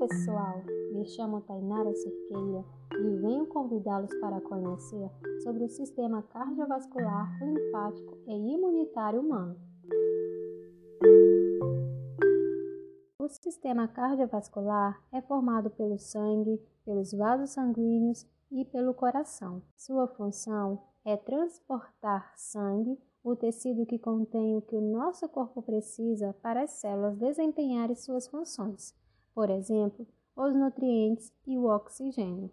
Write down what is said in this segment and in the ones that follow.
pessoal, me chamo Tainara Cerqueira e venho convidá-los para conhecer sobre o sistema cardiovascular, linfático e imunitário humano. O sistema cardiovascular é formado pelo sangue, pelos vasos sanguíneos e pelo coração. Sua função é transportar sangue, o tecido que contém o que o nosso corpo precisa para as células desempenharem suas funções por exemplo, os nutrientes e o oxigênio.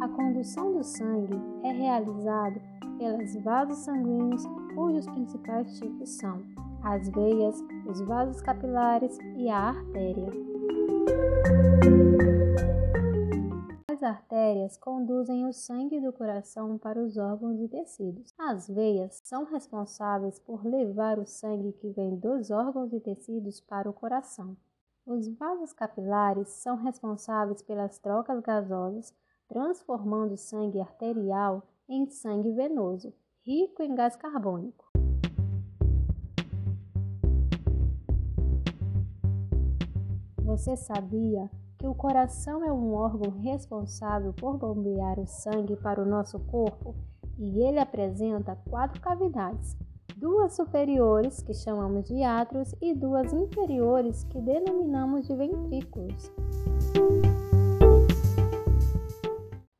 A condução do sangue é realizada pelos vasos sanguíneos, cujos principais tipos são as veias, os vasos capilares e a artéria. As artérias conduzem o sangue do coração para os órgãos e tecidos. As veias são responsáveis por levar o sangue que vem dos órgãos e tecidos para o coração. Os vasos capilares são responsáveis pelas trocas gasosas, transformando o sangue arterial em sangue venoso, rico em gás carbônico. Você sabia que o coração é um órgão responsável por bombear o sangue para o nosso corpo e ele apresenta quatro cavidades, duas superiores, que chamamos de átrios, e duas inferiores, que denominamos de ventrículos.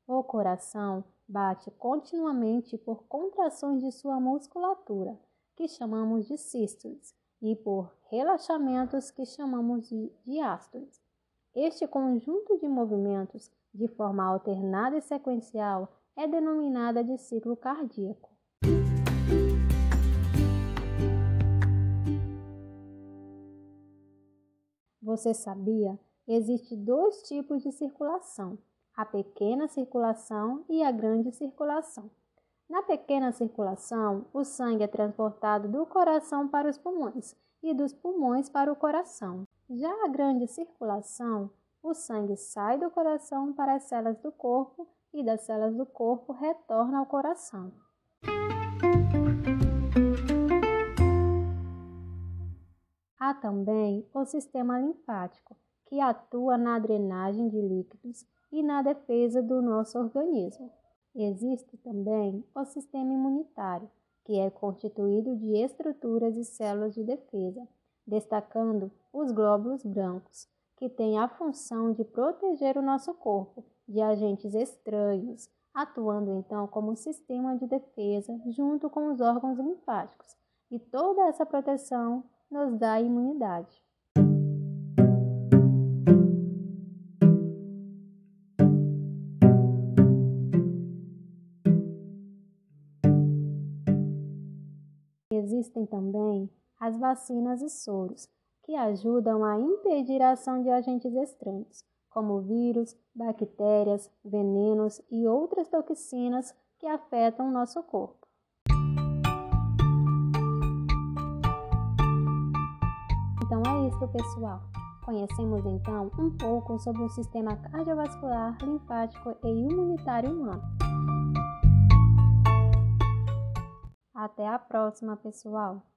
O coração bate continuamente por contrações de sua musculatura, que chamamos de sístoles, e por relaxamentos, que chamamos de diástoles. Este conjunto de movimentos, de forma alternada e sequencial, é denominada de ciclo cardíaco. Você sabia? Existem dois tipos de circulação: a pequena circulação e a grande circulação. Na pequena circulação, o sangue é transportado do coração para os pulmões e dos pulmões para o coração. Já a grande circulação, o sangue sai do coração para as células do corpo e das células do corpo retorna ao coração. Há também o sistema linfático, que atua na drenagem de líquidos e na defesa do nosso organismo. Existe também o sistema imunitário, que é constituído de estruturas e células de defesa destacando os glóbulos brancos, que têm a função de proteger o nosso corpo de agentes estranhos, atuando então como sistema de defesa junto com os órgãos linfáticos. E toda essa proteção nos dá imunidade. Existem também as vacinas e soros, que ajudam a impedir a ação de agentes estranhos, como vírus, bactérias, venenos e outras toxinas que afetam o nosso corpo. Então é isso, pessoal. Conhecemos então um pouco sobre o sistema cardiovascular, linfático e imunitário humano. Até a próxima, pessoal!